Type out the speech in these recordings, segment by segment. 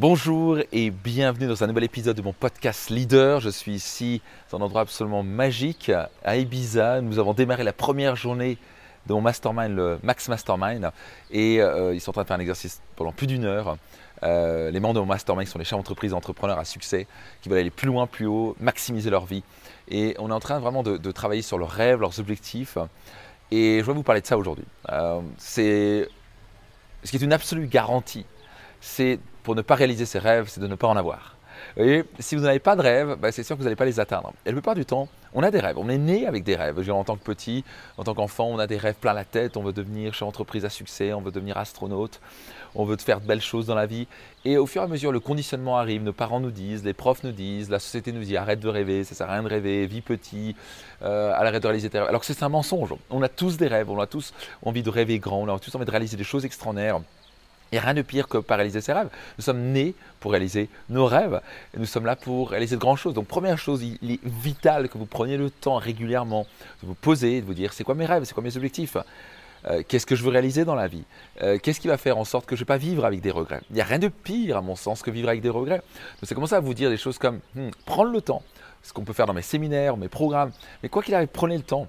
Bonjour et bienvenue dans un nouvel épisode de mon podcast Leader. Je suis ici dans un endroit absolument magique à Ibiza. Nous avons démarré la première journée de mon mastermind, le Max Mastermind, et euh, ils sont en train de faire un exercice pendant plus d'une heure. Euh, les membres de mon mastermind sont les chefs d'entreprise, entrepreneurs à succès qui veulent aller plus loin, plus haut, maximiser leur vie. Et on est en train vraiment de, travailler sur leurs rêves, leurs objectifs. Et je vais vous parler de ça aujourd'hui. Euh, c'est ce qui est une absolue garantie. C'est pour ne pas réaliser ses rêves, c'est de ne pas en avoir. Et si vous n'avez pas de rêve, bah, c'est sûr que vous n'allez pas les atteindre. Et la plupart du temps, on a des rêves. On est né avec des rêves. en tant que petit, en tant qu'enfant, on a des rêves plein la tête. On veut devenir chef d'entreprise à succès, on veut devenir astronaute, on veut faire de belles choses dans la vie. Et au fur et à mesure, le conditionnement arrive. Nos parents nous disent, les profs nous disent, la société nous dit arrête de rêver, ça sert à rien de rêver, vis petit, euh, arrête de réaliser tes rêves. Alors que c'est un mensonge. On a tous des rêves, on a tous envie de rêver grand, on a tous envie de réaliser des choses extraordinaires. Il n'y a rien de pire que pas réaliser ses rêves. Nous sommes nés pour réaliser nos rêves. Nous sommes là pour réaliser de grandes choses. Donc première chose, il est vital que vous preniez le temps régulièrement de vous poser, de vous dire c'est quoi mes rêves, c'est quoi mes objectifs? Euh, qu'est-ce que je veux réaliser dans la vie? Euh, Qu'est-ce qui va faire en sorte que je ne vais pas vivre avec des regrets? Il n'y a rien de pire, à mon sens, que vivre avec des regrets. Donc c'est commencer à vous dire des choses comme hmm, prendre le temps, ce qu'on peut faire dans mes séminaires, mes programmes, mais quoi qu'il arrive, prenez le temps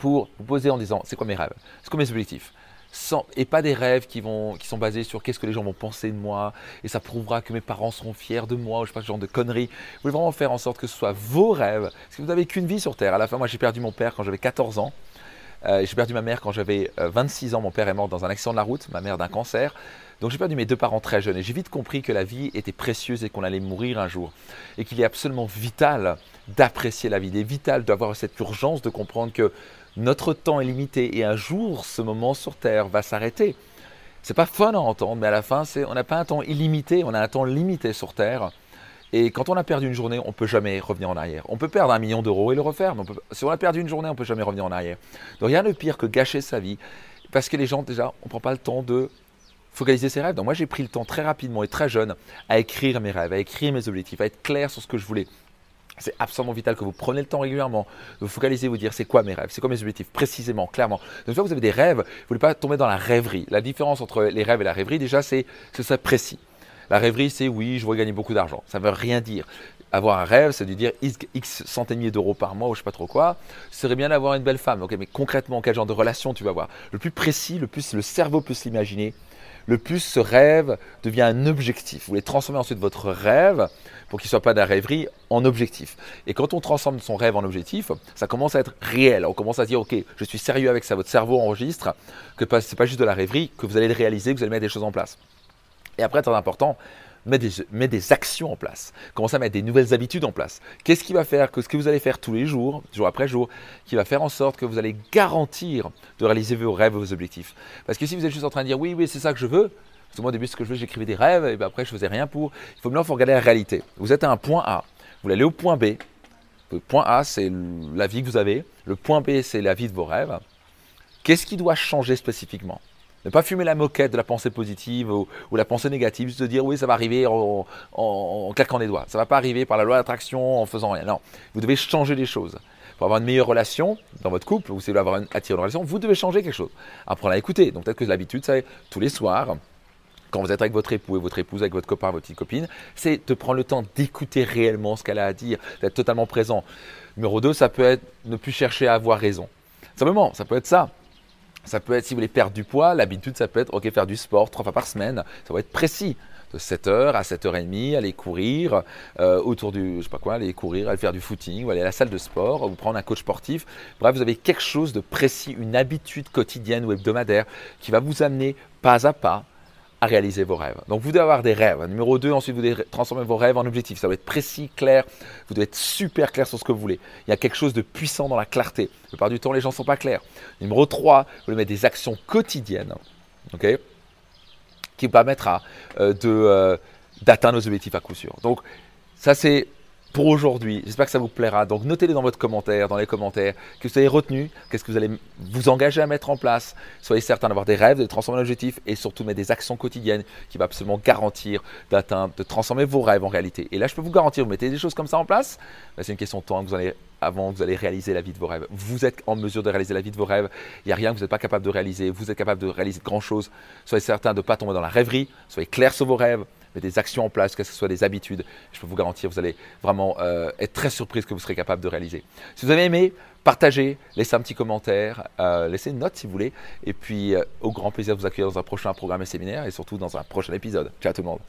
pour vous poser en disant c'est quoi mes rêves? C'est quoi mes objectifs? Et pas des rêves qui, vont, qui sont basés sur qu'est-ce que les gens vont penser de moi, et ça prouvera que mes parents seront fiers de moi, ou je sais pas, ce genre de conneries. Vous voulez vraiment faire en sorte que ce soit vos rêves, parce que vous n'avez qu'une vie sur Terre. À la fin, moi j'ai perdu mon père quand j'avais 14 ans, euh, j'ai perdu ma mère quand j'avais 26 euh, ans, mon père est mort dans un accident de la route, ma mère d'un cancer. Donc j'ai perdu mes deux parents très jeunes et j'ai vite compris que la vie était précieuse et qu'on allait mourir un jour. Et qu'il est absolument vital d'apprécier la vie. Il est vital d'avoir cette urgence de comprendre que notre temps est limité et un jour, ce moment sur Terre va s'arrêter. C'est pas fun à entendre, mais à la fin, on n'a pas un temps illimité, on a un temps limité sur Terre. Et quand on a perdu une journée, on peut jamais revenir en arrière. On peut perdre un million d'euros et le refaire, mais si on a perdu une journée, on peut jamais revenir en arrière. Donc rien de pire que gâcher sa vie, parce que les gens, déjà, on ne prend pas le temps de focaliser ses rêves. Donc moi, j'ai pris le temps très rapidement et très jeune à écrire mes rêves, à écrire mes objectifs, à être clair sur ce que je voulais. C'est absolument vital que vous preniez le temps régulièrement de vous focaliser, vous dire c'est quoi mes rêves, c'est quoi mes objectifs, précisément, clairement. Donc, que vous avez des rêves, vous ne voulez pas tomber dans la rêverie. La différence entre les rêves et la rêverie, déjà, c'est que ça précis. La rêverie, c'est oui, je veux gagner beaucoup d'argent. Ça ne veut rien dire. Avoir un rêve, c'est de dire X centaines de d'euros par mois ou je ne sais pas trop quoi. Ce serait bien d'avoir une belle femme. mais concrètement, quel genre de relation tu vas avoir? Le plus précis, le plus le cerveau peut s'imaginer, le plus ce rêve devient un objectif. Vous voulez transformer ensuite votre rêve pour qu'il ne soit pas d'un rêverie en objectif. Et quand on transforme son rêve en objectif, ça commence à être réel. On commence à dire, OK, je suis sérieux avec ça. Votre cerveau enregistre que ce n'est pas juste de la rêverie, que vous allez le réaliser, que vous allez mettre des choses en place. Et après, très important, mets des, actions en place. Commencez à mettre des nouvelles habitudes en place. Qu'est-ce qui va faire que ce que vous allez faire tous les jours, jour après jour, qui va faire en sorte que vous allez garantir de réaliser vos rêves et vos objectifs? Parce que si vous êtes juste en train de dire oui, oui, c'est ça que je veux, parce que moi au début, ce que je veux, j'écrivais des rêves, et puis après, je faisais rien pour. Il faut maintenant regarder la réalité. Vous êtes à un point A, vous aller au point B. Le point A, c'est la vie que vous avez. Le point B, c'est la vie de vos rêves. Qu'est-ce qui doit changer spécifiquement? Ne pas fumer la moquette de la pensée positive ou, la pensée négative, juste de dire oui, ça va arriver en, claquant des doigts. Ça ne va pas arriver par la loi d'attraction en faisant rien. Non, vous devez changer les choses. Pour avoir une meilleure relation dans votre couple, vous savez avoir une, relation, vous devez changer quelque chose. Apprenez à écouter. Donc peut-être que l'habitude, c'est tous les soirs, quand vous êtes avec votre époux et votre épouse, avec votre copain, votre petite copine, c'est de prendre le temps d'écouter réellement ce qu'elle a à dire, d'être totalement présent. Numéro 2, ça peut être ne plus chercher à avoir raison. Simplement, ça peut être ça. Ça peut être, si vous voulez perdre du poids, l'habitude, ça peut être, ok, faire du sport trois fois par semaine. Ça va être précis. De 7h à 7h30, aller courir euh, autour du, je sais pas quoi, aller courir, aller faire du footing, ou aller à la salle de sport, ou prendre un coach sportif. Bref, vous avez quelque chose de précis, une habitude quotidienne ou hebdomadaire qui va vous amener pas à pas à réaliser vos rêves. Donc vous devez avoir des rêves. Numéro 2, ensuite vous devez transformer vos rêves en objectifs. Ça doit être précis, clair, vous devez être super clair sur ce que vous voulez. Il y a quelque chose de puissant dans la clarté. La plupart du temps, les gens ne sont pas clairs. Numéro 3, vous devez mettre des actions quotidiennes ok, qui vous permettra euh, euh, d'atteindre nos objectifs à coup sûr. Donc ça c'est pour aujourd'hui. J'espère que ça vous plaira. Donc notez-les dans votre commentaire, dans les commentaires, que vous avez retenu, qu'est-ce que vous allez vous engager à mettre en place. Soyez certain d'avoir des rêves, de transformer l'objectif et surtout mettre des actions quotidiennes qui vont absolument garantir d'atteindre, de transformer vos rêves en réalité. Et là, je peux vous garantir, vous mettez des choses comme ça en place, c'est une question de temps que vous allez avant vous allez réaliser la vie de vos rêves. Vous êtes en mesure de réaliser la vie de vos rêves. Il n'y a rien que vous n'êtes pas capable de réaliser. Vous êtes capable de réaliser de grandes choses. Soyez certain de ne pas tomber dans la rêverie. Soyez clair sur vos rêves. Mettez des actions en place, que ce soit des habitudes. Je peux vous garantir, vous allez vraiment euh, être très surpris que vous serez capable de réaliser. Si vous avez aimé, partagez, laissez un petit commentaire, euh, laissez une note si vous voulez. Et puis, au grand plaisir de vous accueillir dans un prochain programme et séminaire et surtout dans un prochain épisode. Ciao tout le monde.